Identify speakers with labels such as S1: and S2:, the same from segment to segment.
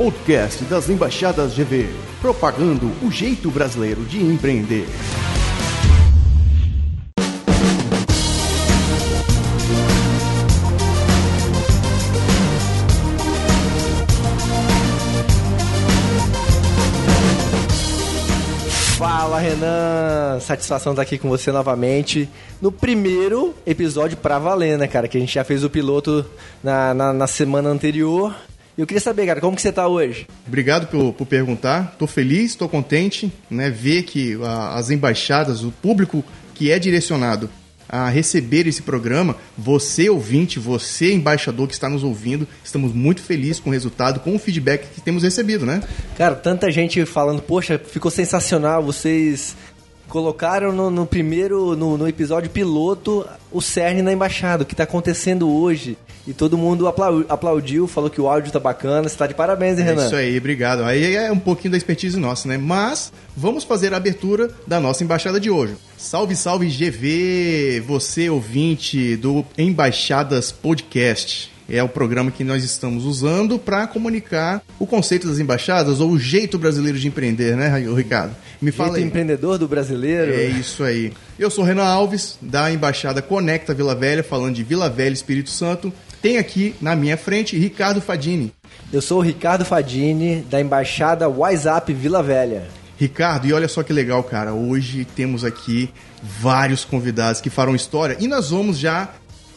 S1: podcast das embaixadas GV, propagando o jeito brasileiro de empreender.
S2: Fala Renan, satisfação estar aqui com você novamente no primeiro episódio pra valer, né, cara? Que a gente já fez o piloto na, na, na semana anterior. Eu queria saber, cara, como que você tá hoje?
S3: Obrigado por, por perguntar. Tô feliz, tô contente, né? Ver que a, as embaixadas, o público que é direcionado a receber esse programa, você ouvinte, você embaixador que está nos ouvindo, estamos muito felizes com o resultado, com o feedback que temos recebido, né?
S2: Cara, tanta gente falando, poxa, ficou sensacional, vocês colocaram no, no primeiro, no, no, episódio piloto, o cerne na embaixada, o que está acontecendo hoje. E todo mundo aplau, aplaudiu, falou que o áudio tá bacana. Você tá de parabéns, hein,
S3: é
S2: Renan?
S3: Isso aí, obrigado. Aí é um pouquinho da expertise nossa, né? Mas vamos fazer a abertura da nossa embaixada de hoje. Salve, salve GV, você ouvinte do Embaixadas Podcast é o programa que nós estamos usando para comunicar o conceito das embaixadas ou o jeito brasileiro de empreender, né, Ricardo?
S2: Me fala jeito aí. empreendedor do brasileiro.
S3: É isso aí. Eu sou Renan Alves, da Embaixada Conecta Vila Velha, falando de Vila Velha, Espírito Santo. Tem aqui na minha frente Ricardo Fadini.
S2: Eu sou o Ricardo Fadini, da Embaixada WhatsApp Vila Velha.
S3: Ricardo, e olha só que legal, cara. Hoje temos aqui vários convidados que farão história e nós vamos já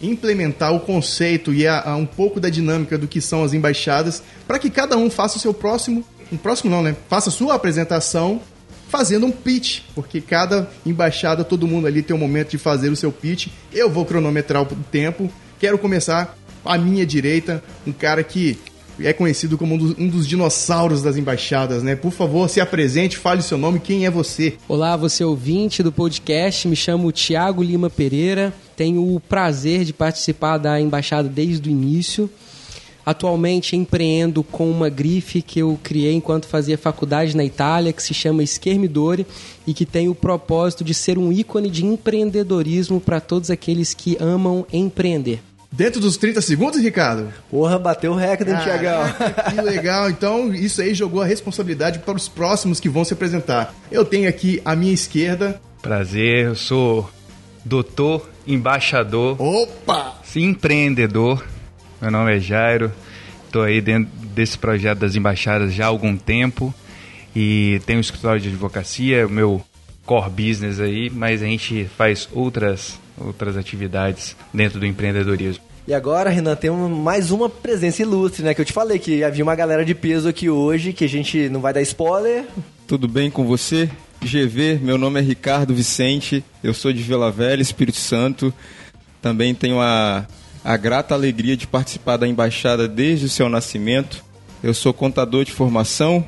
S3: implementar o conceito e a, a um pouco da dinâmica do que são as embaixadas, para que cada um faça o seu próximo, um próximo não, né? Faça a sua apresentação fazendo um pitch, porque cada embaixada, todo mundo ali tem um momento de fazer o seu pitch. Eu vou cronometrar o tempo. Quero começar à minha direita, um cara que é conhecido como um dos, um dos, dinossauros das embaixadas, né? Por favor, se apresente, fale seu nome, quem é você?
S4: Olá, você é ouvinte do podcast, me chamo Tiago Lima Pereira, tenho o prazer de participar da embaixada desde o início. Atualmente empreendo com uma grife que eu criei enquanto fazia faculdade na Itália, que se chama Schermidore e que tem o propósito de ser um ícone de empreendedorismo para todos aqueles que amam empreender.
S3: Dentro dos 30 segundos, Ricardo?
S2: Porra, bateu o recorde, Tiagão.
S3: Que legal. Então, isso aí jogou a responsabilidade para os próximos que vão se apresentar. Eu tenho aqui à minha esquerda.
S5: Prazer, eu sou doutor, embaixador.
S3: Opa!
S5: Empreendedor. Meu nome é Jairo. Estou aí dentro desse projeto das embaixadas já há algum tempo. E tenho um escritório de advocacia, o meu core business aí, mas a gente faz outras outras atividades dentro do empreendedorismo.
S2: E agora, Renan, temos mais uma presença ilustre, né? Que eu te falei que havia uma galera de peso aqui hoje, que a gente não vai dar spoiler.
S6: Tudo bem com você? GV, meu nome é Ricardo Vicente, eu sou de Vila Velha, Espírito Santo. Também tenho a, a grata alegria de participar da embaixada desde o seu nascimento. Eu sou contador de formação,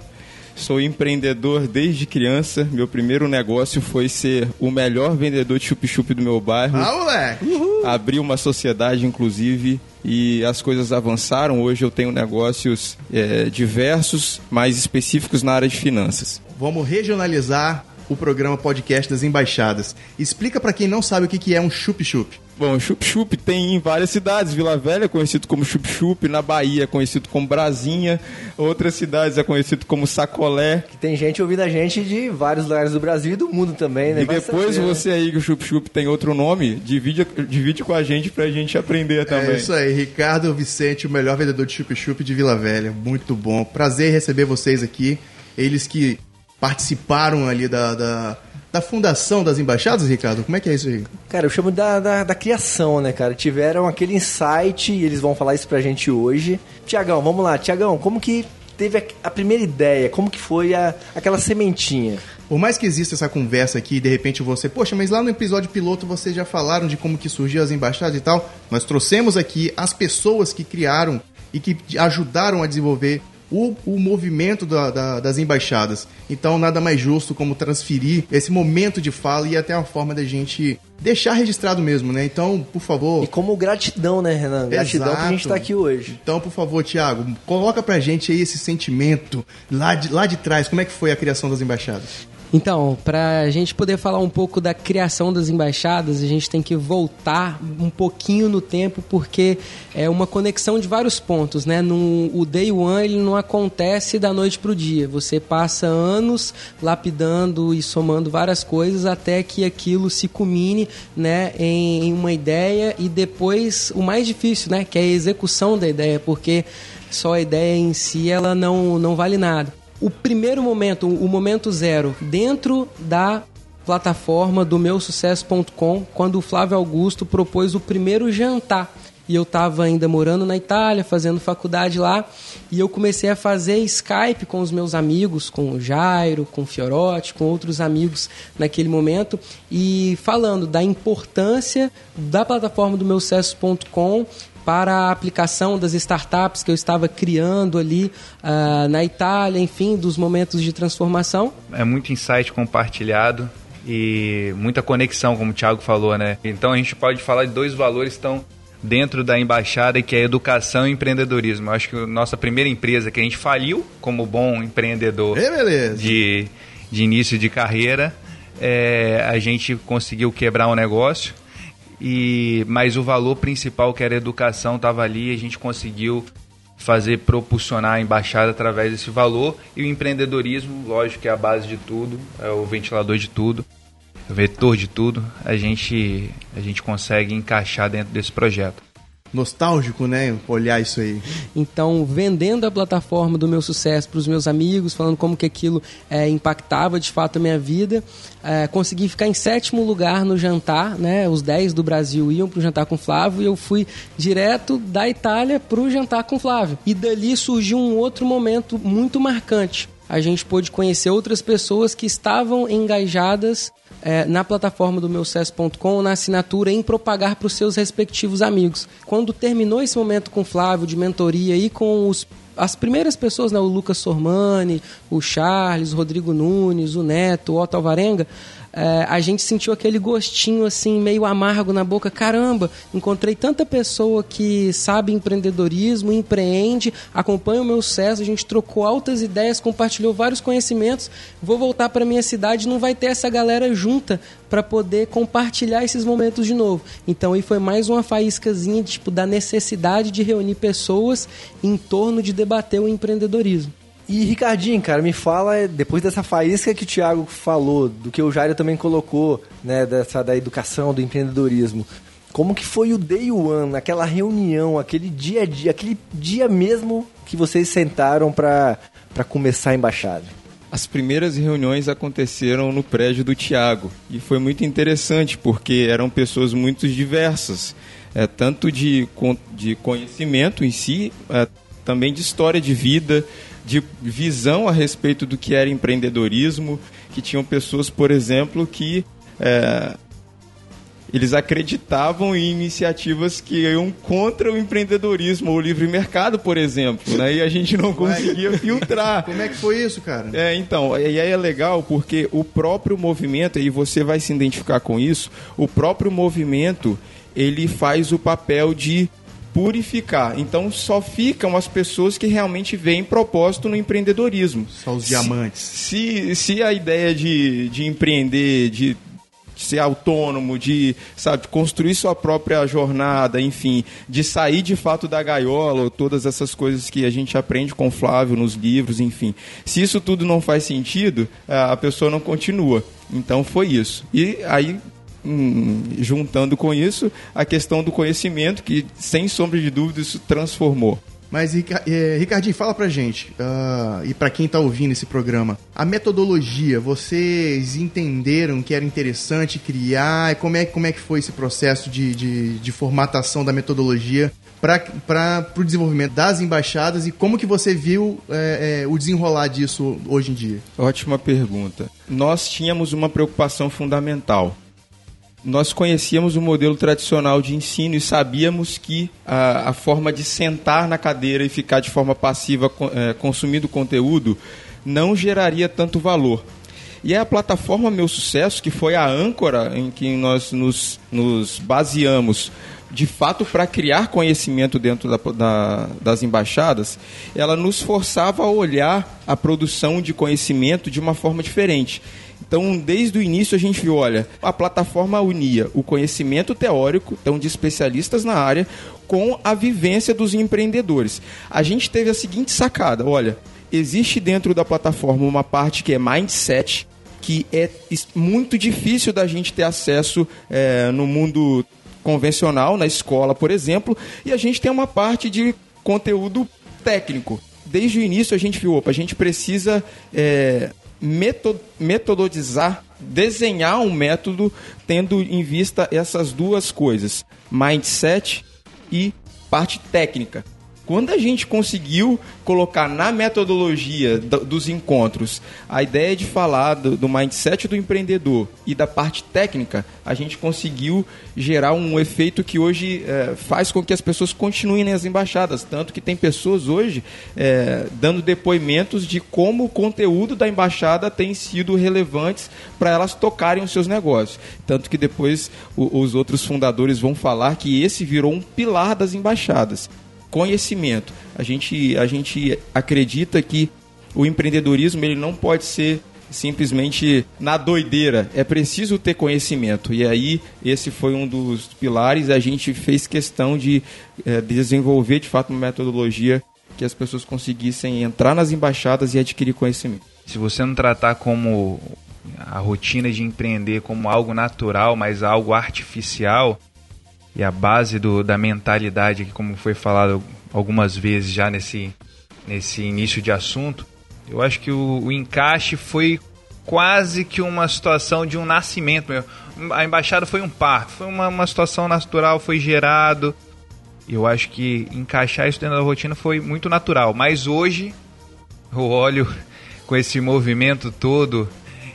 S6: Sou empreendedor desde criança. Meu primeiro negócio foi ser o melhor vendedor de chup-chup do meu bairro.
S3: Ah, moleque!
S6: Abri uma sociedade, inclusive, e as coisas avançaram. Hoje eu tenho negócios é, diversos, mais específicos na área de finanças.
S3: Vamos regionalizar o programa podcast das embaixadas. Explica para quem não sabe o que é um chup-chup.
S6: Bom, chup-chup tem em várias cidades. Vila Velha é conhecido como chup-chup, na Bahia é conhecido como Brasinha, outras cidades é conhecido como sacolé.
S2: Que tem gente ouvindo a gente de vários lugares do Brasil e do mundo também, né?
S6: E Vai depois saber, né? você né? aí que o chup-chup tem outro nome, divide, divide com a gente pra gente aprender é também.
S3: É isso aí, Ricardo Vicente, o melhor vendedor de chup-chup de Vila Velha. Muito bom. Prazer receber vocês aqui. Eles que participaram ali da, da da fundação das embaixadas, Ricardo? Como é que é isso aí?
S2: Cara, eu chamo da, da, da criação, né, cara? Tiveram aquele insight e eles vão falar isso pra gente hoje. Tiagão, vamos lá. Tiagão, como que teve a, a, primeira ideia? Como que foi a, aquela sementinha?
S3: Por mais que exista essa conversa aqui, de repente você, poxa, mas lá no episódio piloto vocês já falaram de como que surgiu as embaixadas e tal. Nós trouxemos aqui as pessoas que criaram e que ajudaram a desenvolver o, o movimento da, da, das embaixadas. Então, nada mais justo como transferir esse momento de fala e até uma forma da gente deixar registrado mesmo, né? Então, por favor.
S2: E como gratidão, né, Renan? Gratidão Exato. que a gente está aqui hoje.
S3: Então, por favor, Tiago, coloca pra gente aí esse sentimento lá de, lá de trás. Como é que foi a criação das embaixadas?
S4: Então, para a gente poder falar um pouco da criação das embaixadas, a gente tem que voltar um pouquinho no tempo, porque é uma conexão de vários pontos, né? No, o Day One ele não acontece da noite para o dia. Você passa anos lapidando e somando várias coisas até que aquilo se culmine né, em, em uma ideia e depois o mais difícil, né? Que é a execução da ideia, porque só a ideia em si ela não, não vale nada. O primeiro momento, o momento zero, dentro da plataforma do meu sucesso.com, quando o Flávio Augusto propôs o primeiro jantar. E eu estava ainda morando na Itália, fazendo faculdade lá, e eu comecei a fazer Skype com os meus amigos, com o Jairo, com o Fiorotti, com outros amigos naquele momento, e falando da importância da plataforma do meu para a aplicação das startups que eu estava criando ali uh, na Itália, enfim, dos momentos de transformação.
S5: É muito insight compartilhado e muita conexão, como o Thiago falou, né? Então a gente pode falar de dois valores estão dentro da embaixada, que é educação e empreendedorismo. Eu acho que a nossa primeira empresa que a gente faliu como bom empreendedor de, de início de carreira, é, a gente conseguiu quebrar um negócio e mas o valor principal que era a educação estava ali, a gente conseguiu fazer propulsionar a embaixada através desse valor. E o empreendedorismo, lógico que é a base de tudo, é o ventilador de tudo, vetor de tudo, a gente a gente consegue encaixar dentro desse projeto
S3: nostálgico, né? Olhar isso aí.
S4: Então, vendendo a plataforma do meu sucesso para os meus amigos, falando como que aquilo é, impactava de fato a minha vida, é, consegui ficar em sétimo lugar no jantar, né? Os 10 do Brasil iam para o jantar com o Flávio e eu fui direto da Itália para o jantar com o Flávio. E dali surgiu um outro momento muito marcante. A gente pôde conhecer outras pessoas que estavam engajadas é, na plataforma do meu na assinatura, em propagar para os seus respectivos amigos. Quando terminou esse momento com o Flávio de mentoria e com os as primeiras pessoas, né, o Lucas Sormani, o Charles, o Rodrigo Nunes, o Neto, o Otto Alvarenga, é, a gente sentiu aquele gostinho assim, meio amargo na boca. Caramba, encontrei tanta pessoa que sabe empreendedorismo, empreende, acompanha o meu sucesso, a gente trocou altas ideias, compartilhou vários conhecimentos. Vou voltar para minha cidade, não vai ter essa galera junta para poder compartilhar esses momentos de novo. Então aí foi mais uma faíscazinha tipo da necessidade de reunir pessoas em torno de debater o empreendedorismo.
S2: E Ricardinho, cara, me fala, depois dessa faísca que o Thiago falou, do que o Jairo também colocou, né, dessa, da educação, do empreendedorismo, como que foi o day one, aquela reunião, aquele dia a dia, aquele dia mesmo que vocês sentaram para começar a embaixada?
S6: As primeiras reuniões aconteceram no prédio do Tiago e foi muito interessante porque eram pessoas muito diversas, é, tanto de, de conhecimento em si, é, também de história de vida, de visão a respeito do que era empreendedorismo, que tinham pessoas, por exemplo, que é, eles acreditavam em iniciativas que iam contra o empreendedorismo ou o livre mercado, por exemplo, né? E a gente não conseguia filtrar.
S3: Como é que foi isso, cara?
S6: É, então, e aí é legal porque o próprio movimento, e você vai se identificar com isso, o próprio movimento, ele faz o papel de purificar. Então só ficam as pessoas que realmente veem propósito no empreendedorismo.
S3: Só os diamantes.
S6: Se, se a ideia de, de empreender, de de ser autônomo, de sabe, construir sua própria jornada, enfim, de sair de fato da gaiola, todas essas coisas que a gente aprende com o Flávio nos livros, enfim. Se isso tudo não faz sentido, a pessoa não continua. Então foi isso. E aí hum, juntando com isso a questão do conhecimento, que sem sombra de dúvida isso transformou.
S3: Mas, é, Ricardinho, fala pra gente, uh, e para quem tá ouvindo esse programa, a metodologia, vocês entenderam que era interessante criar? Como é, como é que foi esse processo de, de, de formatação da metodologia para o desenvolvimento das embaixadas e como que você viu é, é, o desenrolar disso hoje em dia?
S6: Ótima pergunta. Nós tínhamos uma preocupação fundamental nós conhecíamos o modelo tradicional de ensino e sabíamos que a, a forma de sentar na cadeira e ficar de forma passiva é, consumindo conteúdo não geraria tanto valor. E é a plataforma Meu Sucesso, que foi a âncora em que nós nos, nos baseamos de fato para criar conhecimento dentro da, da, das embaixadas, ela nos forçava a olhar a produção de conhecimento de uma forma diferente. Então, desde o início a gente viu, olha, a plataforma unia o conhecimento teórico, então de especialistas na área, com a vivência dos empreendedores. A gente teve a seguinte sacada, olha, existe dentro da plataforma uma parte que é mindset, que é muito difícil da gente ter acesso é, no mundo convencional, na escola, por exemplo, e a gente tem uma parte de conteúdo técnico. Desde o início a gente viu, opa, a gente precisa é, metodizar, desenhar um método tendo em vista essas duas coisas, mindset e parte técnica. Quando a gente conseguiu colocar na metodologia dos encontros a ideia de falar do, do, mindset do empreendedor e da parte técnica, a gente conseguiu gerar um efeito que hoje é, faz com que as pessoas continuem nas embaixadas. Tanto que tem pessoas hoje é, dando depoimentos de como o conteúdo da embaixada tem sido relevantes para elas tocarem os seus negócios. Tanto que depois o, os outros fundadores vão falar que esse virou um pilar das embaixadas conhecimento. A gente, a gente acredita que o empreendedorismo ele não pode ser simplesmente na doideira. É preciso ter conhecimento. E aí, esse foi um dos pilares. A gente fez questão de é, desenvolver, de fato, uma metodologia que as pessoas conseguissem entrar nas embaixadas e adquirir conhecimento.
S5: Se você não tratar como a rotina de empreender como algo natural, mas algo artificial, e a base do, da mentalidade, como foi falado algumas vezes já nesse, nesse início de assunto, eu acho que o, o encaixe foi quase que uma situação de um nascimento. A embaixada foi um parto, foi uma, uma situação natural, foi gerado. Eu acho que encaixar isso dentro da rotina foi muito natural. Mas hoje eu olho com esse movimento todo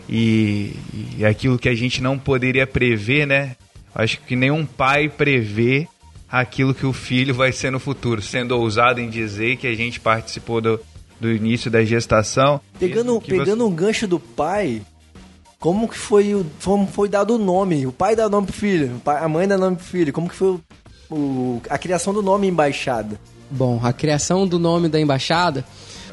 S5: e, e aquilo que a gente não poderia prever, né? Acho que nenhum pai prevê aquilo que o filho vai ser no futuro, sendo ousado em dizer que a gente participou do, do início da gestação.
S2: Pegando, pegando você... um gancho do pai, como que foi, o, como foi dado o nome? O pai dá nome pro filho, a mãe dá nome pro filho. Como que foi o, o, a criação do nome embaixada?
S4: Bom, a criação do nome da embaixada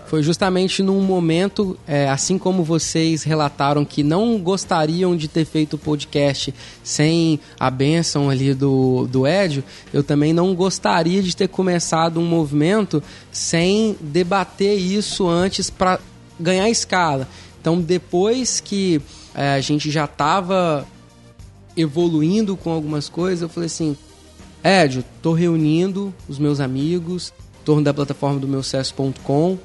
S4: foi justamente num momento, é, assim como vocês relataram que não gostariam de ter feito o podcast sem a benção ali do, do Edio, eu também não gostaria de ter começado um movimento sem debater isso antes para ganhar escala. Então, depois que é, a gente já estava evoluindo com algumas coisas, eu falei assim: Edio, tô reunindo os meus amigos torno da plataforma do meu sucesso.com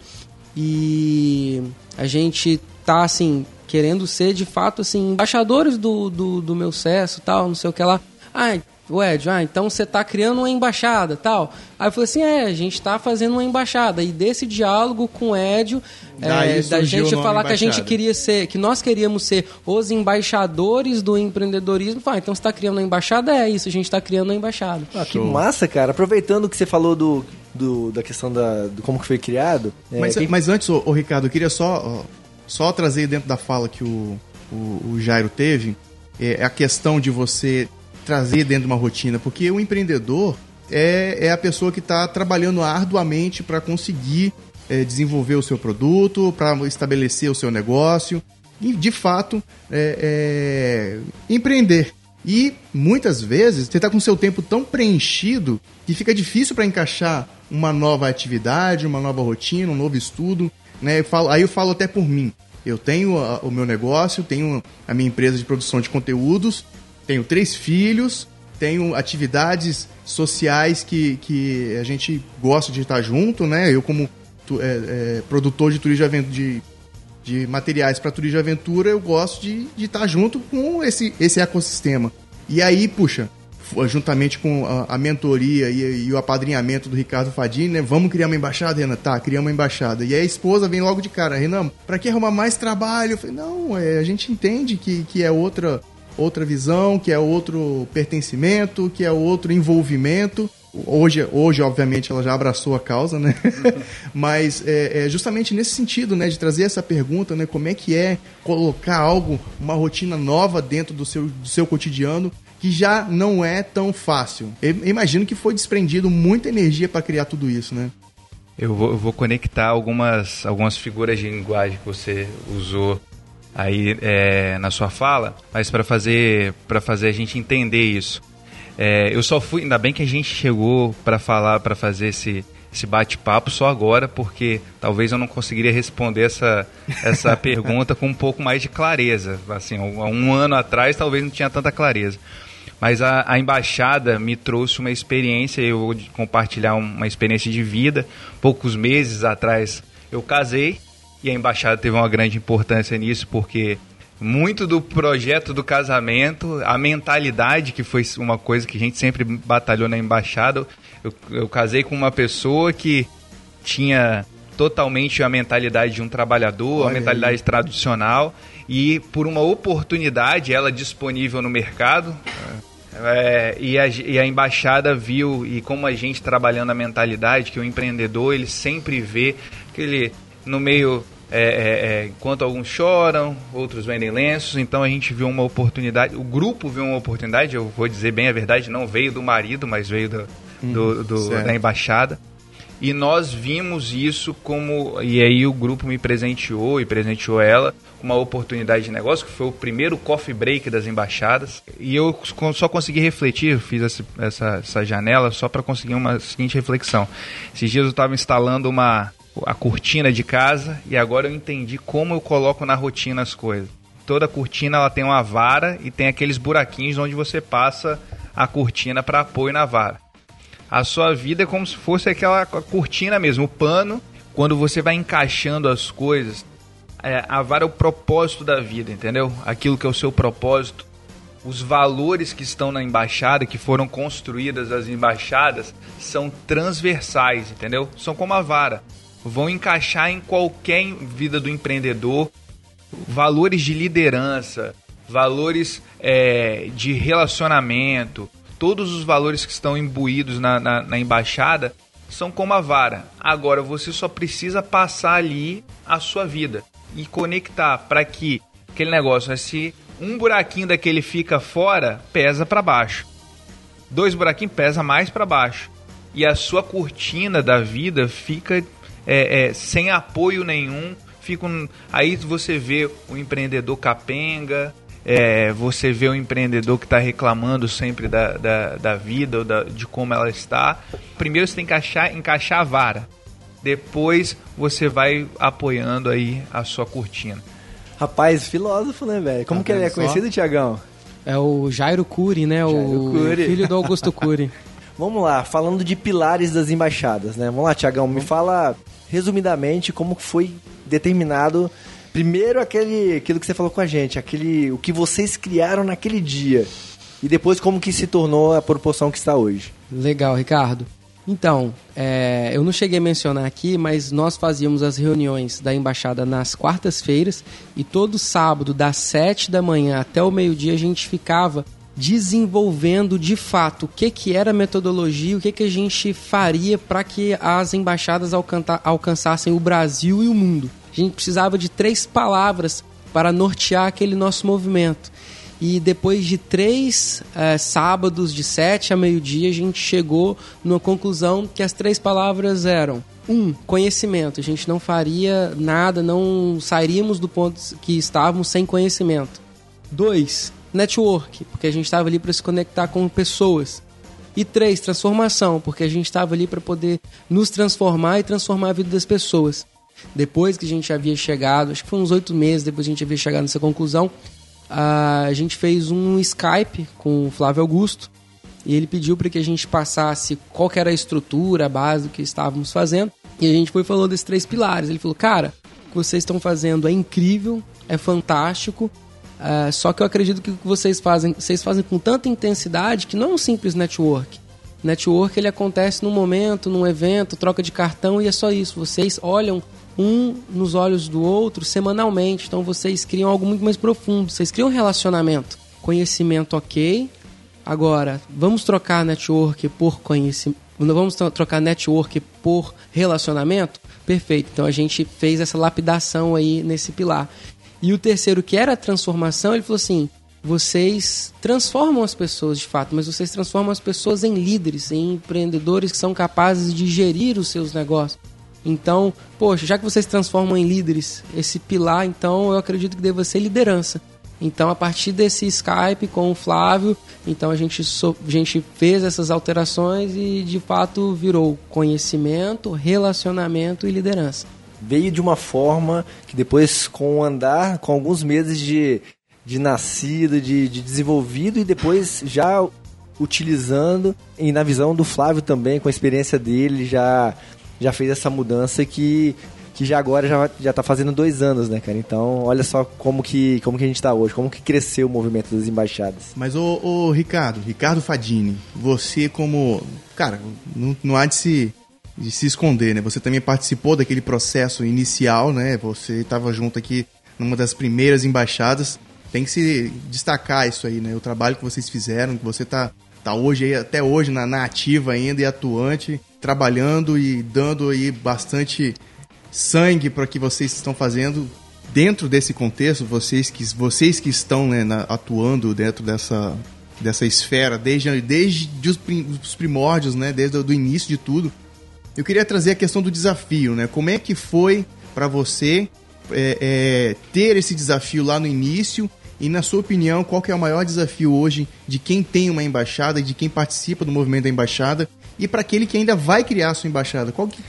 S4: e a gente tá assim querendo ser de fato assim embaixadores do, do, do meu sucesso tal não sei o que lá. Ah o Ed, ah, então você está criando uma embaixada, tal. Aí eu falei assim, é, a gente está fazendo uma embaixada. E desse diálogo com o Edio, é, da gente falar que a gente queria ser, que nós queríamos ser os embaixadores do empreendedorismo. Ah, então você está criando uma embaixada? É isso, a gente está criando uma embaixada.
S2: Ah, que massa, cara. Aproveitando que você falou do, do, da questão da, do como que foi criado.
S3: É, mas, quem... mas antes, ô, ô, Ricardo, eu queria só, só trazer dentro da fala que o, o, o Jairo teve, é a questão de você trazer dentro de uma rotina, porque o empreendedor é, é a pessoa que está trabalhando arduamente para conseguir é, desenvolver o seu produto, para estabelecer o seu negócio e, de fato, é, é, empreender. E muitas vezes você está com seu tempo tão preenchido que fica difícil para encaixar uma nova atividade, uma nova rotina, um novo estudo. Né? Eu falo, aí eu falo até por mim. Eu tenho a, o meu negócio, tenho a minha empresa de produção de conteúdos, tenho três filhos, tenho atividades sociais que, que a gente gosta de estar junto, né? Eu como é, é, produtor de turismo de, de materiais para turismo de aventura, eu gosto de, de estar junto com esse, esse ecossistema. E aí, puxa, juntamente com a, a mentoria e, e, o apadrinhamento do Ricardo Fadini, né? Vamos criar uma embaixada, Renan? Tá, criamos uma embaixada. E aí a esposa vem logo de cara, Renan, para que arrumar mais trabalho? Eu falei, não, é, a gente entende que, que é outra outra visão, que é outro pertencimento, que é outro envolvimento. Hoje, hoje, obviamente, ela já abraçou a causa, né? Mas é, é, justamente nesse sentido, né? De trazer essa pergunta, né? Como é que é colocar algo, uma rotina nova dentro do seu, do seu cotidiano que já não é tão fácil. Eu imagino que foi desprendido muita energia para criar tudo isso, né?
S5: Eu vou, eu vou, conectar algumas, algumas figuras de linguagem que você usou aí é, na sua fala, mas para fazer para fazer a gente entender isso. É, eu só fui, ainda bem que a gente chegou para falar, para fazer esse esse bate-papo só agora, porque talvez eu não conseguiria responder essa, essa pergunta com um pouco mais de clareza. Assim, há um ano atrás talvez não tinha tanta clareza. Mas a, a embaixada me trouxe uma experiência, eu vou compartilhar uma experiência de vida. Poucos meses atrás eu casei e a embaixada teve uma grande importância nisso, porque muito do projeto do casamento, a mentalidade, que foi uma coisa que a gente sempre batalhou na embaixada, eu, eu casei com uma pessoa que tinha totalmente a mentalidade de um trabalhador, Olha a mentalidade aí. tradicional e por uma oportunidade ela disponível no mercado é, e, a, e, a, embaixada viu e como a gente trabalhando a mentalidade que o empreendedor ele sempre vê que ele no meio é, é, é enquanto alguns choram, outros vendem lenços, então a gente viu uma oportunidade, o grupo viu uma oportunidade, eu vou dizer bem a verdade, não veio do marido, mas veio do, do, do da embaixada. E nós vimos isso como. E aí o grupo me presenteou e presenteou ela uma oportunidade de negócio, que foi o primeiro coffee break das embaixadas. E eu só consegui refletir, fiz essa, essa, essa janela só para conseguir uma seguinte reflexão. Esses dias eu estava instalando uma a cortina de casa e agora eu entendi como eu coloco na rotina as coisas. Toda cortina ela tem uma vara e tem aqueles buraquinhos onde você passa a cortina para apoio na vara a sua vida é como se fosse aquela cortina mesmo, o pano. Quando você vai encaixando as coisas, é, a vara é o propósito da vida, entendeu? Aquilo que é o seu propósito. Os valores que estão na embaixada, que foram construídas as embaixadas, são transversais, entendeu? São como a vara. Vão encaixar em qualquer vida do empreendedor. Valores de liderança, valores é, de relacionamento, todos os valores que estão imbuídos na, na, na embaixada são como a vara. Agora você só precisa passar ali a sua vida e conectar para que aquele negócio, se um buraquinho daquele fica fora, pesa para baixo. Dois buraquinhos pesa mais para baixo. E a sua cortina da vida fica é, é, sem apoio nenhum. Fica um... Aí você vê o empreendedor capenga, é, você vê o empreendedor que está reclamando sempre da, da, da vida ou da, de como ela está. Primeiro você tem que encaixar, encaixar a vara. Depois você vai apoiando aí a sua cortina.
S2: Rapaz, filósofo, né, velho? Como tá que ele é conhecido, Tiagão?
S4: É o Jairo Cury, né? Jairo o Cury. filho do Augusto Cury.
S2: Vamos lá, falando de pilares das embaixadas, né? Vamos lá, Tiagão, me fala resumidamente como foi determinado Primeiro aquele, aquilo que você falou com a gente, aquele o que vocês criaram naquele dia e depois como que se tornou a proporção que está hoje.
S4: Legal, Ricardo. Então, é, eu não cheguei a mencionar aqui, mas nós fazíamos as reuniões da embaixada nas quartas-feiras e todo sábado, das sete da manhã até o meio-dia, a gente ficava desenvolvendo de fato o que, que era a metodologia, o que, que a gente faria para que as embaixadas alcançassem o Brasil e o mundo. A gente precisava de três palavras para nortear aquele nosso movimento. E depois de três é, sábados, de sete a meio-dia, a gente chegou numa conclusão que as três palavras eram: um, conhecimento. A gente não faria nada, não sairíamos do ponto que estávamos sem conhecimento. Dois, network, porque a gente estava ali para se conectar com pessoas. E três, transformação, porque a gente estava ali para poder nos transformar e transformar a vida das pessoas. Depois que a gente havia chegado, acho que foi uns oito meses depois que a gente havia chegado nessa conclusão, a gente fez um Skype com o Flávio Augusto e ele pediu para que a gente passasse qual era a estrutura, a base do que estávamos fazendo. E a gente foi falando desses três pilares. Ele falou, cara, o que vocês estão fazendo é incrível, é fantástico, uh, só que eu acredito que o que vocês fazem, vocês fazem com tanta intensidade que não é um simples network. Network ele acontece num momento, num evento, troca de cartão e é só isso. Vocês olham um nos olhos do outro semanalmente. Então vocês criam algo muito mais profundo. Vocês criam um relacionamento. Conhecimento, ok. Agora, vamos trocar network por conhecimento. Vamos trocar network por relacionamento? Perfeito. Então a gente fez essa lapidação aí nesse pilar. E o terceiro, que era a transformação, ele falou assim: vocês transformam as pessoas de fato, mas vocês transformam as pessoas em líderes, em empreendedores que são capazes de gerir os seus negócios. Então, poxa, já que vocês transformam em líderes esse pilar, então eu acredito que deva ser liderança. Então, a partir desse Skype com o Flávio, então a gente, so, a gente fez essas alterações e de fato virou conhecimento, relacionamento e liderança.
S2: Veio de uma forma que depois, com o andar, com alguns meses de, de nascido, de, de desenvolvido e depois já utilizando, e na visão do Flávio também, com a experiência dele, já, já fez essa mudança que que já agora já, já tá fazendo dois anos, né, cara? Então, olha só como que, como que a gente tá hoje, como que cresceu o movimento das embaixadas.
S3: Mas, ô Ricardo, Ricardo Fadini, você como... Cara, não, não há de se, de se esconder, né? Você também participou daquele processo inicial, né? Você estava junto aqui numa das primeiras embaixadas. Tem que se destacar isso aí, né? O trabalho que vocês fizeram, que você tá, tá hoje aí, até hoje na, na ativa ainda e atuante, trabalhando e dando aí bastante sangue para que vocês estão fazendo dentro desse contexto, vocês que, vocês que estão né, na, atuando dentro dessa, dessa esfera desde, desde os, os primórdios, né, desde o início de tudo. Eu queria trazer a questão do desafio, né? Como é que foi para você é, é, ter esse desafio lá no início e na sua opinião, qual é o maior desafio hoje de quem tem uma embaixada e de quem participa do movimento da embaixada e para aquele que ainda vai criar a sua embaixada? Qual que,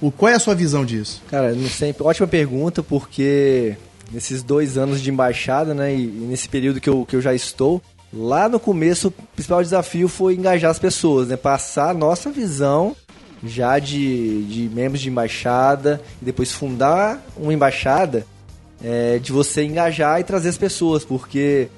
S3: o, qual é a sua visão disso?
S2: Cara, não sempre. Ótima pergunta, porque nesses dois anos de embaixada, né, e, nesse período que eu, que eu já estou, lá no começo o principal desafio foi engajar as pessoas, né, passar a nossa visão já de, de membros de embaixada e depois fundar uma embaixada é, de você engajar e trazer as pessoas, porque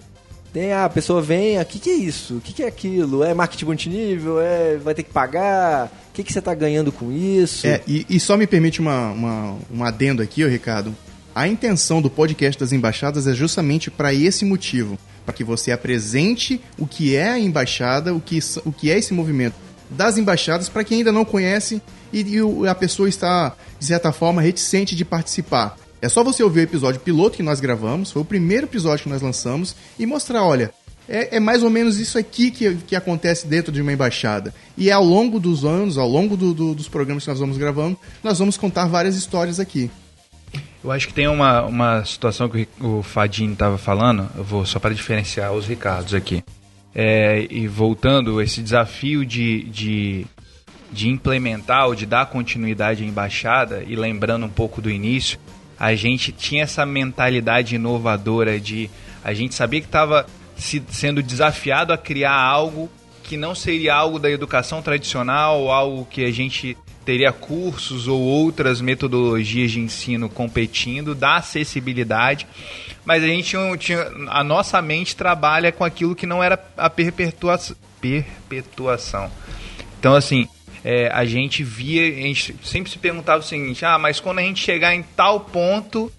S2: tem a pessoa vem, o que, que é isso? O que, que é aquilo? É marketing multinível? É, vai ter que pagar? O que, que você está ganhando com isso?
S3: É, e, e só me permite uma, uma, um adendo aqui, Ricardo. A intenção do podcast das embaixadas é justamente para esse motivo, para que você apresente o que é a embaixada, o que, o que é esse movimento das embaixadas, para quem ainda não conhece e, e a pessoa está, de certa forma, reticente de participar. É só você ouvir o episódio piloto que nós gravamos, foi o primeiro episódio que nós lançamos, e mostrar, olha, é, é, mais ou menos isso aqui que, que acontece dentro de uma embaixada. E ao longo dos anos, ao longo do, do, dos programas que nós vamos gravando, nós vamos contar várias histórias aqui.
S5: Eu acho que tem uma, uma situação que o Fadinho estava falando, eu vou só para diferenciar os Ricardos aqui. É, e voltando, esse desafio de, de, de implementar ou de dar continuidade à embaixada, e lembrando um pouco do início, a gente tinha essa mentalidade inovadora de a gente sabia que estava se, sendo desafiado a criar algo que não seria algo da educação tradicional, algo que a gente teria cursos ou outras metodologias de ensino competindo, da acessibilidade, mas a gente tinha, a nossa mente trabalha com aquilo que não era a perpetuação. perpetuação. Então, assim, é, a gente via, a gente sempre se perguntava o seguinte: ah, mas quando a gente chegar em tal ponto,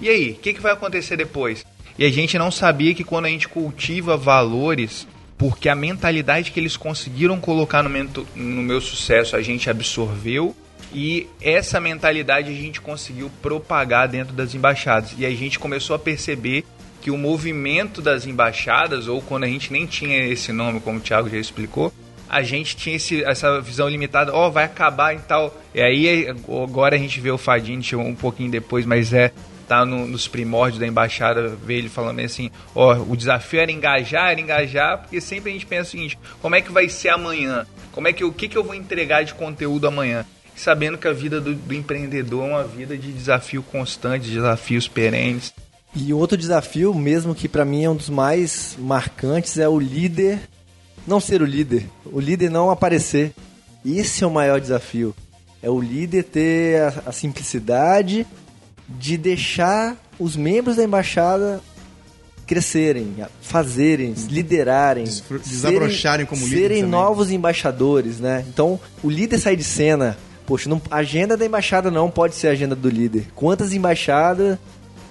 S5: e aí? O que, que vai acontecer depois? E a gente não sabia que quando a gente cultiva valores, porque a mentalidade que eles conseguiram colocar no meu, no meu sucesso a gente absorveu e essa mentalidade a gente conseguiu propagar dentro das embaixadas. E a gente começou a perceber que o movimento das embaixadas, ou quando a gente nem tinha esse nome, como o Thiago já explicou, a gente tinha esse, essa visão limitada, ó, oh, vai acabar e tal. E aí agora a gente vê o Fadinho um pouquinho depois, mas é tá no, nos primórdios da embaixada, ver ele falando assim, ó, o desafio era engajar, era engajar, porque sempre a gente pensa o seguinte, como é que vai ser amanhã? Como é que o que que eu vou entregar de conteúdo amanhã? Sabendo que a vida do, do empreendedor é uma vida de desafio constante, de desafios perenes.
S2: E outro desafio, mesmo que para mim é um dos mais marcantes, é o líder não ser o líder, o líder não aparecer. Esse é o maior desafio. É o líder ter a, a simplicidade de deixar os membros da embaixada crescerem, fazerem, liderarem,
S3: desabrocharem como líderes.
S2: Serem novos embaixadores, né? Então, o líder sai de cena. Poxa, não, a agenda da embaixada não pode ser a agenda do líder. Quantas embaixadas,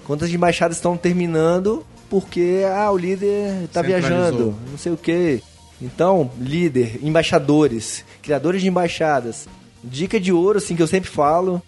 S2: quantas embaixadas estão terminando porque ah, o líder está viajando, não sei o quê. Então, líder, embaixadores, criadores de embaixadas. Dica de ouro, assim, que eu sempre falo.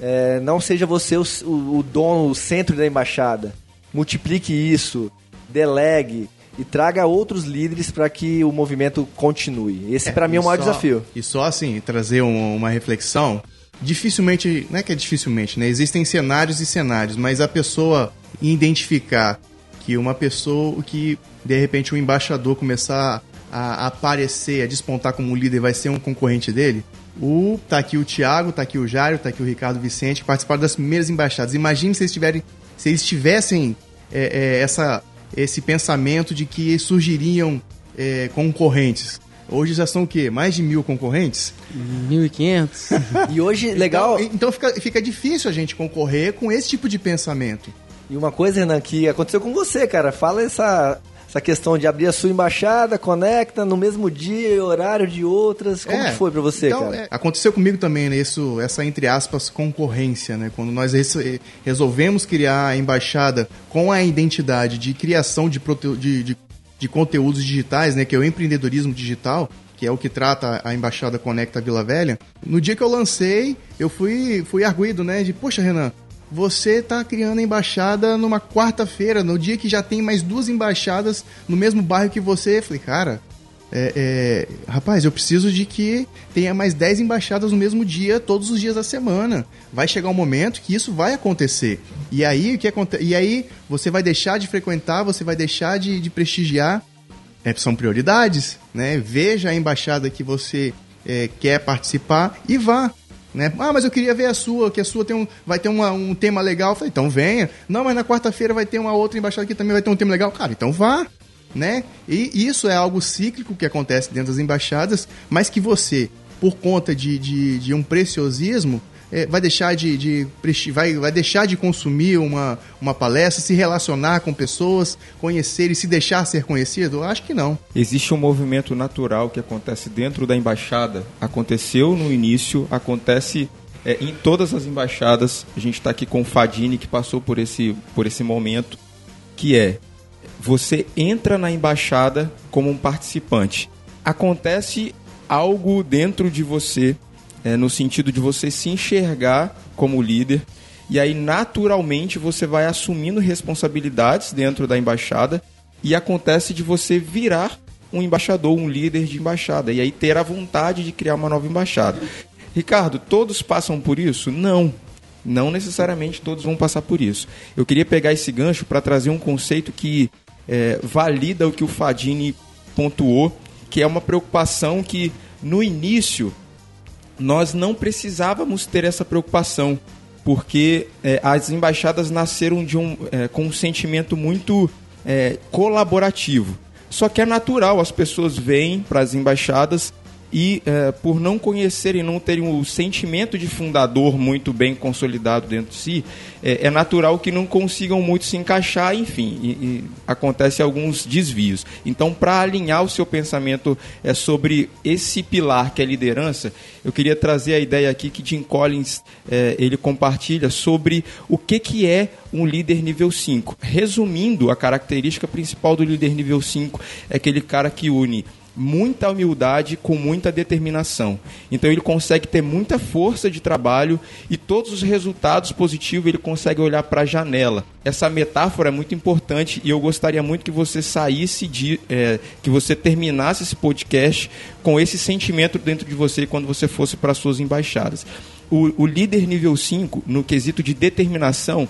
S2: É, não seja você o, o, o dono, o centro da embaixada. Multiplique isso, delegue e traga outros líderes para que o movimento continue. Esse, é, para mim, é o maior
S3: só,
S2: desafio.
S3: E só, assim, trazer um, uma reflexão. dificilmente, não é que é dificilmente, né? Existem cenários e cenários, mas a pessoa identificar que uma pessoa que de repente o um embaixador começar a aparecer, a despontar como líder, vai ser um concorrente dele. O, tá aqui o Thiago, tá aqui o Jário, tá aqui o Ricardo Vicente, que participaram das primeiras embaixadas. Imagine se eles, tiverem, se eles tivessem é, é, essa, esse pensamento de que surgiriam é, concorrentes. Hoje já são o quê? Mais de mil concorrentes?
S4: 1.500.
S2: e hoje, legal.
S3: Então, então fica, fica difícil a gente concorrer com esse tipo de pensamento.
S2: E uma coisa, Renan, que aconteceu com você, cara. Fala essa, essa questão de abrir a sua embaixada, conecta no mesmo dia e horário de outras. Como é, foi para você, então, cara? É,
S3: aconteceu comigo também, né? Isso, essa, entre aspas, concorrência, né? Quando nós resolvemos criar a embaixada com a identidade de criação de, de, de, de conteúdos digitais, né? Que é o empreendedorismo digital, que é o que trata a Embaixada Conecta Vila Velha. No dia que eu lancei, eu fui, fui arguído, né? De, poxa, Renan, você está criando a embaixada numa quarta-feira, no dia que já tem mais duas embaixadas no mesmo bairro que você. Eu falei, cara, é, é, rapaz, eu preciso de que tenha mais 10 embaixadas no mesmo dia, todos os dias da semana. Vai chegar um momento que isso vai acontecer. E aí, o que acontece? E aí você vai deixar de frequentar, você vai deixar de, de prestigiar. É, são prioridades, né? Veja a embaixada que você é, quer participar e vá. Né? Ah, mas eu queria ver a sua, que a sua tem um, vai ter uma, um tema legal. Eu falei, então venha. Não, mas na quarta-feira vai ter uma outra embaixada que também vai ter um tema legal. Cara, então vá. Né? E isso é algo cíclico que acontece dentro das embaixadas, mas que você, por conta de, de, de um preciosismo, é, vai deixar de, de vai, vai deixar de consumir uma, uma palestra, se relacionar com pessoas, conhecer e se deixar ser conhecido? Acho que não.
S6: Existe um movimento natural que acontece dentro da embaixada. Aconteceu no início, acontece é, em todas as embaixadas. A gente está aqui com o Fadini que passou por esse, por esse momento, que é você entra na embaixada como um participante. Acontece algo dentro de você é, no sentido de você se enxergar como líder. E aí, naturalmente, você vai assumindo responsabilidades dentro da embaixada e acontece de você virar um embaixador, um líder de embaixada, e aí ter a vontade de criar uma nova embaixada. Ricardo, todos passam por isso? Não. Não necessariamente todos vão passar por isso. Eu queria pegar esse gancho para trazer um conceito que é, valida o que o Fadini pontuou, que é uma preocupação que no início nós não precisávamos ter essa preocupação, porque é, as embaixadas nasceram de um, é, com um sentimento muito é, colaborativo. Só que é natural, as pessoas vêm para as embaixadas e é, por não conhecerem, não terem o sentimento de fundador muito bem consolidado dentro de si, é, é natural que não consigam muito se encaixar, enfim, e, e acontece alguns desvios. Então, para alinhar o seu pensamento é, sobre esse pilar que é liderança, eu queria trazer a ideia aqui que Jim Collins ele compartilha sobre o que, que é um líder nível 5. Resumindo, a característica principal do líder nível 5 é aquele cara que une muita humildade com muita determinação. Então ele consegue ter muita força de trabalho e todos os resultados positivos ele consegue olhar para a janela. Essa metáfora é muito importante e eu gostaria muito que você saísse de. É, que você terminasse esse podcast com esse sentimento dentro de você quando você fosse para suas embaixadas. O, o líder nível 5, no quesito de determinação,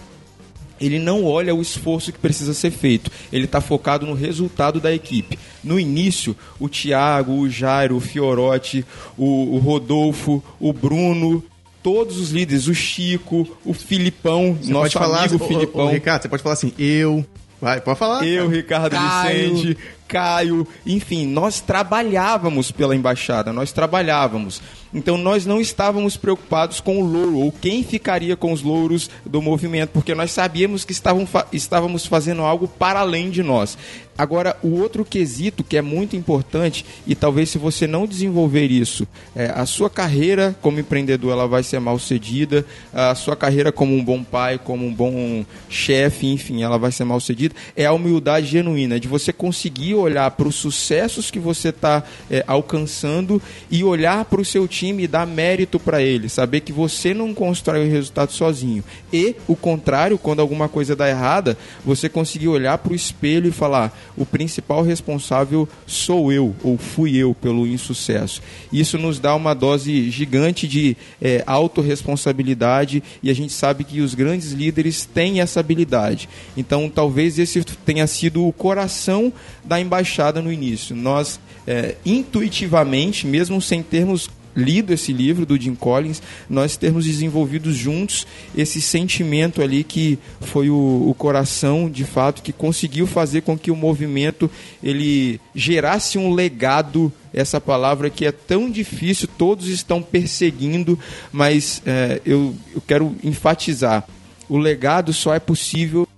S6: ele não olha o esforço que precisa ser feito, ele está focado no resultado da equipe. No início, o Thiago, o Jairo, o Fiorotti, o, o Rodolfo, o Bruno, todos os líderes, o Chico, o Filipão, você nosso amigo
S3: assim,
S6: Filipão.
S3: Ô, ô, Ricardo, você pode falar assim, eu. Vai, pode falar.
S6: Eu, Ricardo Caio. Vicente, Caio, enfim, nós trabalhávamos pela embaixada, nós trabalhávamos. Então nós não estávamos preocupados com o louro ou quem ficaria com os louros do movimento, porque nós sabíamos que estavam, estávamos fazendo algo para além de nós. Agora, o outro quesito que é muito importante, e talvez se você não desenvolver isso, é, a sua carreira como empreendedor ela vai ser mal cedida, a sua carreira como um bom pai, como um bom chefe, enfim, ela vai ser mal cedida, é a humildade genuína, de você conseguir olhar para os sucessos que você está é, alcançando e olhar para o seu time e dar mérito para ele, saber que você não constrói o resultado sozinho. E o contrário, quando alguma coisa dá errada, você conseguir olhar para o espelho e falar: o principal responsável sou eu ou fui eu pelo insucesso. Isso nos dá uma dose gigante de é, autorresponsabilidade e a gente sabe que os grandes líderes têm essa habilidade. Então, talvez esse tenha sido o coração da embaixada no início. Nós, é, intuitivamente, mesmo sem termos lido esse livro do Jim Collins, nós termos desenvolvido juntos esse sentimento ali que foi o, o, coração, de fato, que conseguiu fazer com que o movimento ele gerasse um legado. Essa palavra que é tão difícil, todos estão perseguindo, mas é, eu, eu quero enfatizar: o legado só é possível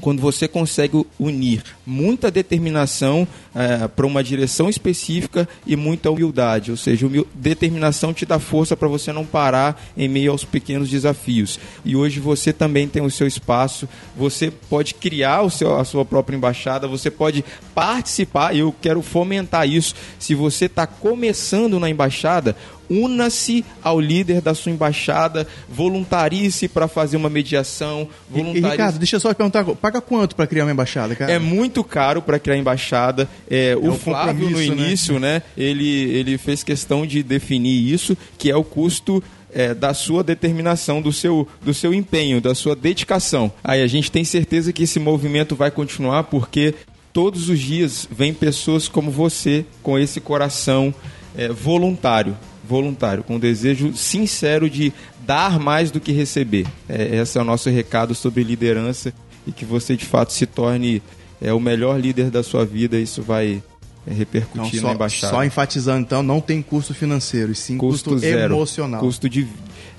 S6: quando você consegue unir muita determinação é, para uma direção específica e muita humildade, ou seja, determinação te dá força para você não parar em meio aos pequenos desafios. E hoje você também tem o seu espaço, você pode criar o seu, a sua própria embaixada, você pode participar, eu quero fomentar isso. Se você está começando na embaixada, una-se ao líder da sua embaixada, voluntarie-se para fazer uma mediação.
S3: Voluntarie e, Ricardo, deixa eu só perguntar, paga quanto para criar uma embaixada, cara?
S6: É muito caro para criar embaixada. É, é o, o Flávio, no né? início, né? né, ele, ele fez questão de definir isso, que é o custo é, da sua determinação, do seu, do seu empenho, da sua dedicação. Aí a gente tem certeza que esse movimento vai continuar porque todos os dias vem pessoas como você com esse coração é, voluntário voluntário, com o desejo sincero de dar mais do que receber. É, esse é o nosso recado sobre liderança e que você de fato se torne é, o melhor líder da sua vida. Isso vai é, repercutir
S3: então, só,
S6: na embaixada.
S3: Só enfatizando então, não tem custo financeiro, e sim custo, custo zero, emocional.
S6: Custo de,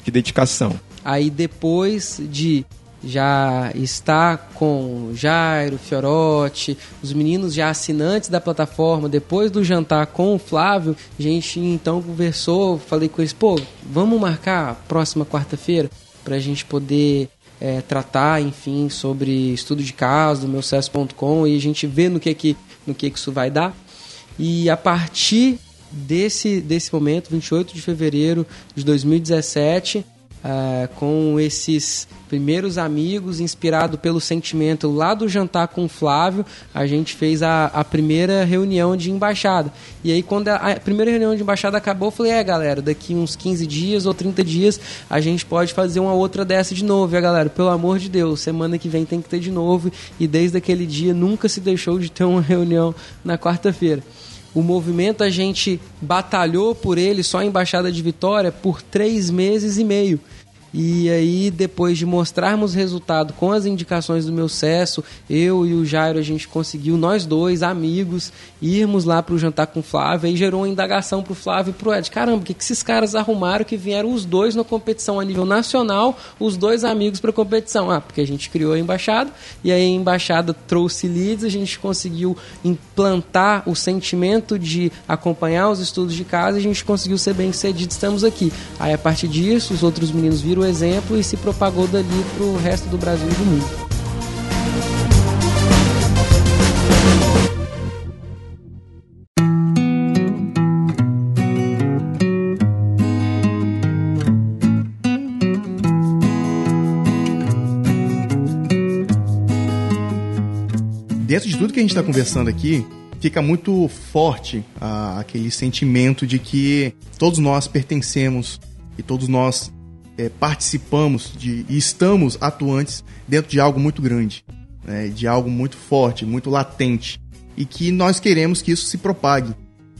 S6: de dedicação.
S4: Aí depois de já está com Jairo, Fiorotti, os meninos já assinantes da plataforma. Depois do jantar com o Flávio, a gente então conversou, falei com eles, pô, vamos marcar próxima quarta-feira para a gente poder é, tratar, enfim, sobre estudo de caso meu sucesso.com e a gente vê no que que no que que isso vai dar. E a partir desse desse momento, 28 de fevereiro de 2017, Uh, com esses primeiros amigos, inspirado pelo sentimento lá do jantar com o Flávio, a gente fez a, a primeira reunião de embaixada. E aí, quando a, a, primeira reunião de embaixada acabou, eu falei: é, galera, daqui uns 15 dias ou 30 dias a gente pode fazer uma outra dessa de novo. A galera, pelo amor de Deus, semana que vem tem que ter de novo. E desde aquele dia nunca se deixou de ter uma reunião na quarta-feira. O movimento a gente batalhou por ele só a Embaixada de Vitória por três meses e meio. E aí, depois de mostrarmos resultado com as indicações do meu cesso, eu e o Jairo, a gente conseguiu, nós dois, amigos, irmos lá para o jantar com o Flávio. Aí gerou uma indagação para o Flávio e para o Ed. Caramba, o que, que esses caras arrumaram que vieram os dois na competição a nível nacional, os dois amigos para competição? Ah, porque a gente criou a embaixada e aí a embaixada trouxe leads, a gente conseguiu implantar o sentimento de acompanhar os estudos de casa e a gente conseguiu ser bem sucedido. Estamos aqui. Aí, a partir disso, os outros meninos viram o exemplo e se propagou dali para o resto do Brasil e do mundo.
S3: Dentro de tudo que a gente está conversando aqui, fica muito forte ah, aquele sentimento de que todos nós pertencemos e todos nós é, participamos de, e estamos atuantes dentro de algo muito grande, né, de algo muito forte, muito latente, e que nós queremos que isso se propague,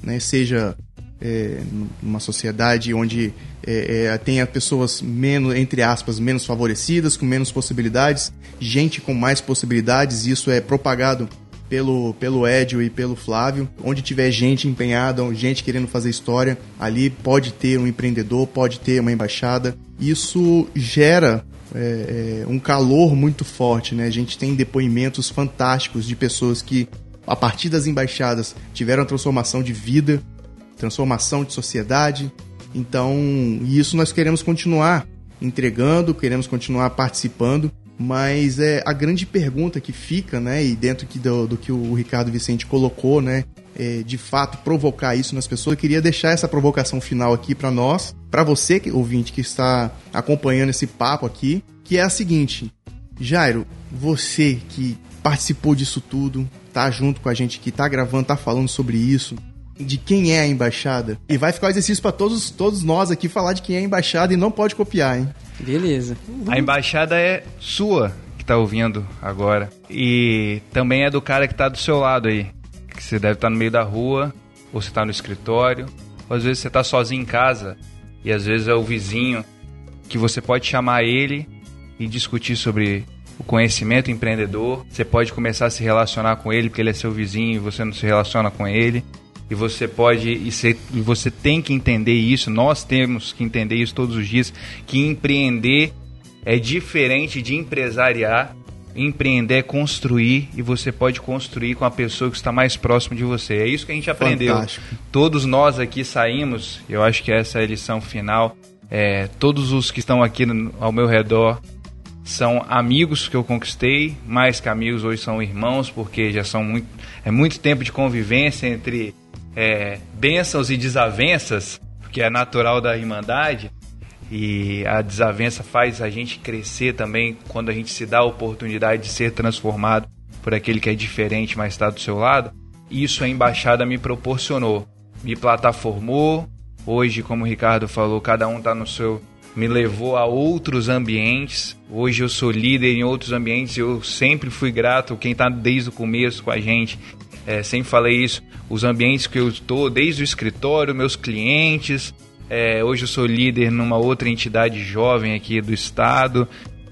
S3: né, seja é, numa sociedade onde é, é, tenha pessoas menos, entre aspas, menos favorecidas, com menos possibilidades, gente com mais possibilidades, isso é propagado pelo, pelo Edio e pelo Flávio. Onde tiver gente empenhada, gente querendo fazer história, ali pode ter um empreendedor, pode ter uma embaixada. Isso gera é, é, um calor muito forte, né? A gente tem depoimentos fantásticos de pessoas que, a partir das embaixadas, tiveram transformação de vida, transformação de sociedade. Então, isso nós queremos continuar entregando, queremos continuar participando Mas é a grande pergunta que fica, né, e dentro que do, do que o Ricardo Vicente colocou, né, é, de fato provocar isso nas pessoas, eu queria deixar essa provocação final aqui para nós, para você, que, ouvinte, que está acompanhando esse papo aqui, que é a seguinte: Jairo, você que participou disso tudo, tá junto com a gente aqui, tá gravando, tá falando sobre isso, de quem é a embaixada. E vai ficar o exercício para todos, todos nós aqui falar de quem é a embaixada e não pode copiar, hein?
S4: Beleza.
S5: A embaixada é sua que tá ouvindo agora. E também é do cara que tá do seu lado aí. Que você deve estar no meio da rua, ou você tá no escritório, ou às vezes você tá sozinho em casa, e às vezes é o vizinho que você pode chamar ele e discutir sobre o conhecimento empreendedor. Você pode começar a se relacionar com ele porque ele é seu vizinho e você não se relaciona com ele. E você pode e, você, e você tem que entender isso. Nós temos que entender isso todos os dias que empreender é diferente de empresariar. Empreender é construir e você pode construir com a pessoa que está mais próximo de você. É isso que a gente aprendeu.
S3: Fantástico.
S5: Todos nós aqui saímos, eu acho que essa é a lição final. É, todos os que estão aqui no- ao meu redor são amigos que eu conquistei, mais que amigos hoje são irmãos, porque já são muito, é muito tempo de convivência entre é, bênçãos e desavenças, que é natural da irmandade. E a desavença faz a gente crescer também quando a gente se dá a oportunidade de ser transformado por aquele que é diferente, mas está do seu lado. Isso a embaixada me proporcionou, me plataformou. Hoje, como o Ricardo falou, cada um está no seu. Me levou a outros ambientes. Hoje eu sou líder em outros ambientes. Eu sempre fui grato. Quem está desde o começo com a gente, é, sempre falei isso. Os ambientes que eu estou, desde o escritório, meus clientes, é, hoje eu sou líder numa outra entidade jovem aqui do estado,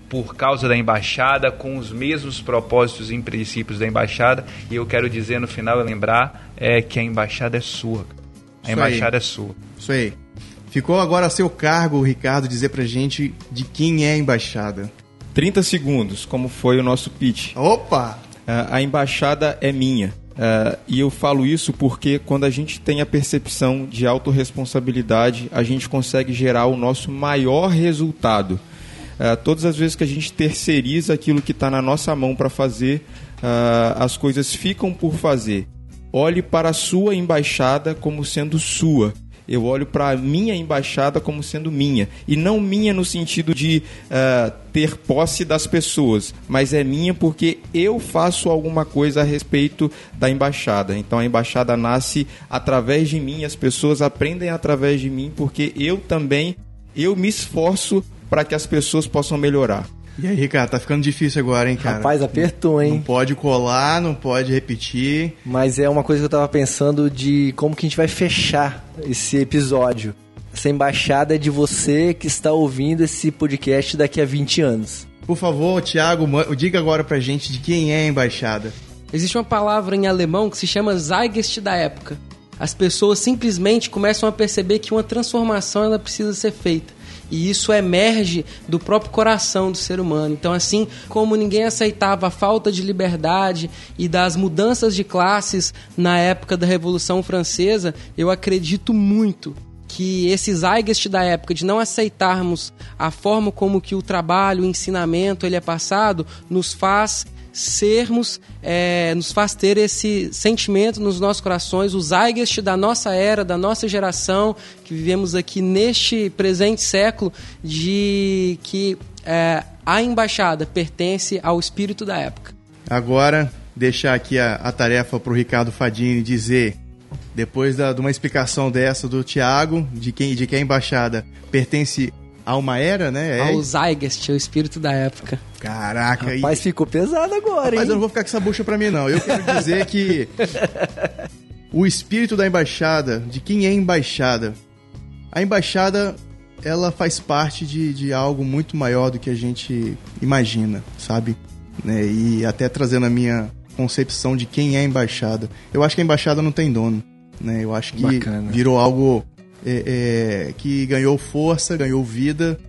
S5: por causa da embaixada, com os mesmos propósitos e princípios da embaixada. E eu quero dizer no final, lembrar, é que a embaixada é sua. A
S3: Isso
S5: embaixada
S3: aí.
S5: é sua.
S3: Isso aí. Ficou agora a seu cargo, Ricardo, dizer pra gente de quem é a embaixada.
S6: 30 segundos, como foi o nosso pitch.
S3: Opa!
S6: Ah, a embaixada é minha. Ah, e eu falo isso porque quando a gente tem a percepção de autorresponsabilidade, a gente consegue gerar o nosso maior resultado. Ah, todas as vezes que a gente terceiriza aquilo que está na nossa mão para fazer, ah, as coisas ficam por fazer. Olhe para a sua embaixada como sendo sua. Eu olho para a minha embaixada como sendo minha. E não minha no sentido de ah, ter posse das pessoas, mas é minha porque eu faço alguma coisa a respeito da embaixada. Então a embaixada nasce através de mim, as pessoas aprendem através de mim porque eu também eu me esforço para que as pessoas possam melhorar.
S3: E aí, Ricardo, tá ficando difícil agora, hein, cara?
S2: Rapaz, apertou,
S3: não
S2: hein?
S3: pode colar, não pode repetir.
S2: Mas é uma coisa que eu tava pensando de como que a gente vai fechar esse episódio. Essa embaixada é de você que está ouvindo esse podcast daqui a 20 anos.
S3: Por favor, Thiago, diga agora pra gente de quem é a embaixada.
S4: Existe uma palavra em alemão que se chama Zeitgeist da época. As pessoas simplesmente começam a perceber que uma transformação ela precisa ser feita. E isso emerge do próprio coração do ser humano. Então, assim como ninguém aceitava a falta de liberdade e das mudanças de classes na época da Revolução Francesa, eu acredito muito que esse zeitgeist da época de não aceitarmos a forma como que o trabalho, o ensinamento ele é passado, nos faz sermos, é, nos faz ter esse sentimento nos nossos corações, o zeitgeist da nossa era, da nossa geração, que vivemos aqui neste presente século, de que é, a embaixada pertence ao espírito da época.
S3: Agora, deixar aqui a, a tarefa pro Ricardo Fadini dizer, depois da- de uma explicação dessa do Thiago, de quem, de que a embaixada pertence a uma era, né? É
S4: Ao
S3: isso?
S4: zeitgeist, o espírito da época.
S3: Caraca, e-
S2: Mas ficou pesado agora,
S3: Mas eu não vou ficar com essa bucha pra mim, não. Eu quero dizer que o espírito da embaixada, de quem é embaixada, a embaixada, ela faz parte de, de algo muito maior do que a gente imagina, sabe? Né? E até trazendo a minha concepção de quem é a embaixada. Eu acho que a embaixada não tem dono, né? Eu acho que
S2: Bacana.
S3: virou algo é, é, que ganhou força, ganhou vida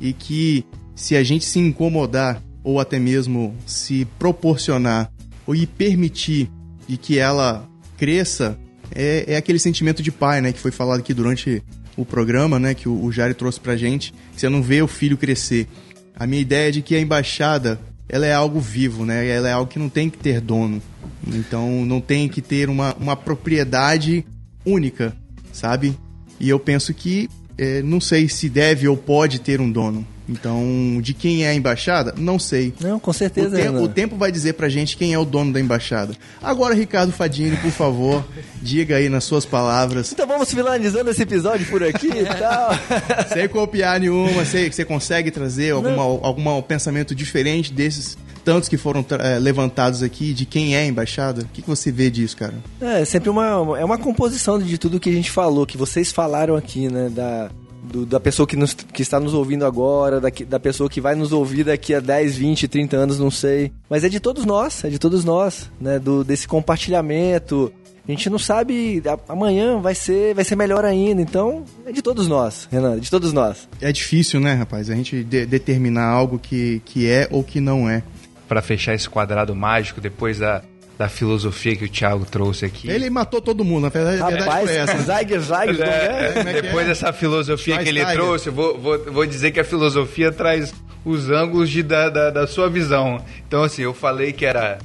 S3: e que se a gente se incomodar ou até mesmo se proporcionar ou e permitir de que ela cresça, é, é aquele sentimento de pai, né, que foi falado aqui durante o programa, né, que o, o Jari trouxe pra gente, que você não vê o filho crescer. A minha ideia é de que a embaixada ela é algo vivo, né? Ela é algo que não tem que ter dono. Então não tem que ter uma, uma propriedade única, sabe? E eu penso que é, não sei se deve ou pode ter um dono. Então, de quem é a embaixada? Não sei.
S2: Não, com certeza.
S3: O tempo, o tempo vai dizer pra gente quem é o dono da embaixada. Agora, Ricardo Fadini, por favor, diga aí nas suas palavras.
S2: Então vamos finalizando esse episódio por aqui e tal.
S3: Sem copiar nenhuma, sei que você consegue trazer alguma, algum pensamento diferente desses tantos que foram é, levantados aqui de quem é a embaixada? O que, que você vê disso, cara?
S2: É sempre uma, é uma composição de tudo que a gente falou, que vocês falaram aqui, né? Da, do, da pessoa que, nos, que está nos ouvindo agora, da, da pessoa que vai nos ouvir daqui a 10, 20, 30 anos, não sei. Mas é de todos nós, é de todos nós, né? Do, desse compartilhamento. A gente não sabe, amanhã vai ser, vai ser melhor ainda. Então, é de todos nós, Renan, é de todos nós.
S3: É difícil, né, rapaz? A gente de, determinar algo que, que é ou que não é
S5: para fechar esse quadrado mágico depois da, da filosofia que o Thiago trouxe aqui.
S3: Ele matou todo mundo, na verdade, Rapaz, verdade foi essa.
S2: Zague, zague,
S5: é, é, depois dessa filosofia que ele trouxe, eu vou, vou, vou dizer que a filosofia traz os ângulos de, da, da, da sua visão. Então, assim, eu falei que era.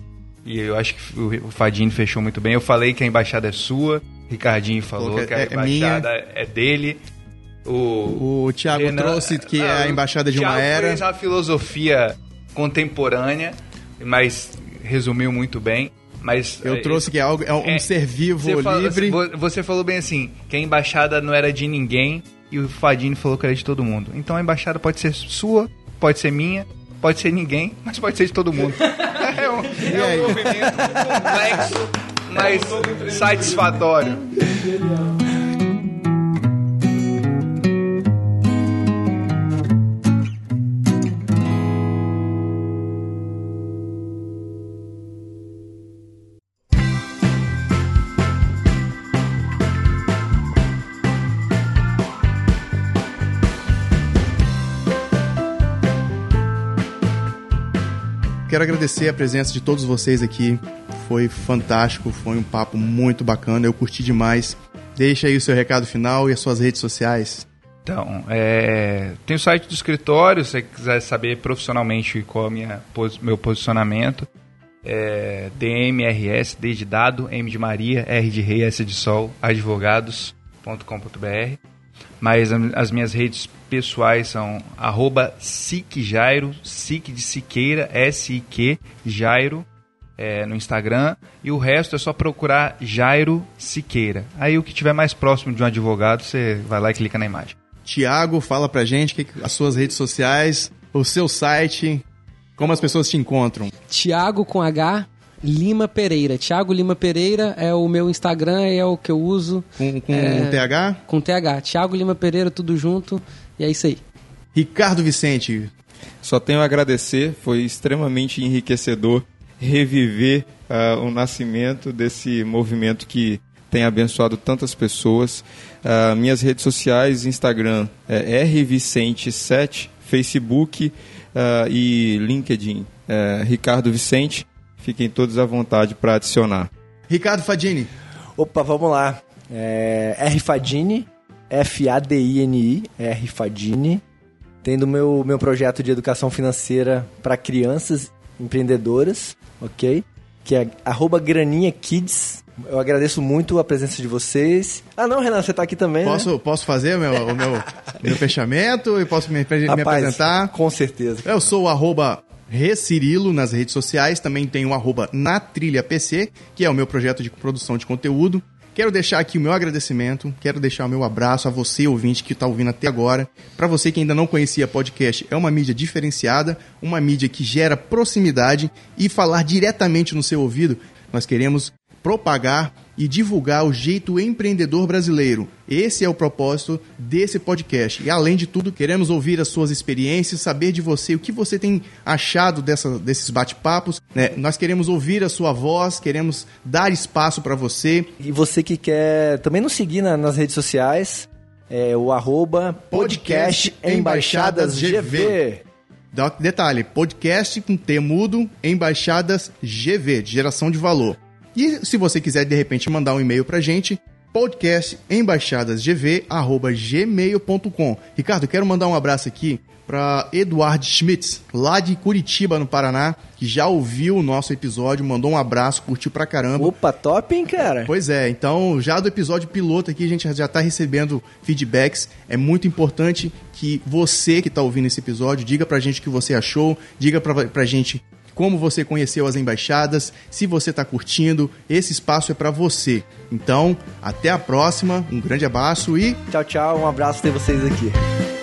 S5: E eu acho que o Fadinho fechou muito bem. Eu falei que a embaixada é sua. Ricardinho falou que, que a é, embaixada é dele.
S3: O, o Thiago Renan, trouxe que é a embaixada de uma era.
S5: fez a filosofia contemporânea, mas resumiu muito bem. Mas
S3: eu é, trouxe que é algo é um é, ser vivo livre.
S5: você falou bem assim, que a embaixada não era de ninguém e o Fadini falou que era de todo mundo. Então a embaixada pode ser sua, pode ser minha, pode ser ninguém, mas pode ser de todo mundo. é um, é um movimento complexo, mas satisfatório.
S3: Quero agradecer a presença de todos vocês aqui. Foi fantástico, foi um papo muito bacana, eu curti demais. Deixa aí o seu recado final e as suas redes sociais.
S5: Então, é, tem o site do escritório, se você quiser saber profissionalmente qual é minha, meu posicionamento. É, DMRS, D de dado, M de Maria, R de Rei, S de Sol, advogados.com.br. Mas as minhas redes pessoais são arroba Jairo, Sic de Siqueira, S-I-Q, Jairo, é, no Instagram. E o resto é só procurar Jairo Siqueira. Aí o que tiver mais próximo de um advogado, você vai lá e clica na imagem.
S3: Tiago, fala pra gente que, as suas redes sociais, o seu site, como as pessoas te encontram.
S4: Tiago com H, Lima Pereira. Tiago Lima Pereira é o meu Instagram, é o que eu uso.
S3: Com, com é, TH?
S4: Com TH. Tiago Lima Pereira, tudo junto. E é isso aí.
S3: Ricardo Vicente.
S6: Só tenho a agradecer, foi extremamente enriquecedor reviver uh, o nascimento desse movimento que tem abençoado tantas pessoas. Uh, minhas redes sociais, Instagram é rvicente7, Facebook uh, e LinkedIn, é, Ricardo Vicente. Fiquem todos à vontade para adicionar.
S3: Ricardo Fadini.
S2: Opa, vamos lá. É, R Fadini, F-A-D-I-N-I, R Fadini. Tendo meu, meu projeto de educação financeira para crianças empreendedoras, ok? Que é arroba Graninha Kids. Eu agradeço muito a presença de vocês. Ah, não, Renan, você está aqui também,
S3: posso,
S2: né?
S3: Posso fazer o meu, o meu, meu fechamento e posso me, me Rapaz, apresentar?
S2: Com certeza.
S3: Eu sou o arroba Recirilo nas redes sociais, também tem o arroba na trilha PC, que é o meu projeto de produção de conteúdo. Quero deixar aqui o meu agradecimento, quero deixar o meu abraço a você, ouvinte, que está ouvindo até agora. Para você que ainda não conhecia podcast, é uma mídia diferenciada, uma mídia que gera proximidade e falar diretamente no seu ouvido. Nós queremos propagar e divulgar o jeito empreendedor brasileiro. Esse é o propósito desse podcast. E além de tudo, queremos ouvir as suas experiências, saber de você o que você tem achado dessa, desses bate-papos. Né? Nós queremos ouvir a sua voz, queremos dar espaço para você.
S2: E você que quer também nos seguir na, nas redes sociais, é o arroba podcast Embaixadas GV.
S3: Detalhe, podcast com T mudo, Embaixadas GV, de geração de valor. E se você quiser, de repente, mandar um e-mail pra gente, podcastembaixadasgv@gmail.com. Ricardo, quero mandar um abraço aqui para Eduardo Schmitz, lá de Curitiba, no Paraná, que já ouviu o nosso episódio, mandou um abraço, curtiu pra caramba.
S2: Opa, top, hein, cara?
S3: Pois é, então já do episódio piloto aqui a gente já está recebendo feedbacks. É muito importante que você que está ouvindo esse episódio diga pra gente o que você achou, diga pra, pra gente como você conheceu as embaixadas, se você está curtindo, esse espaço é para você. Então, até a próxima, um grande abraço e
S2: Tchau, tchau, um abraço ter vocês aqui.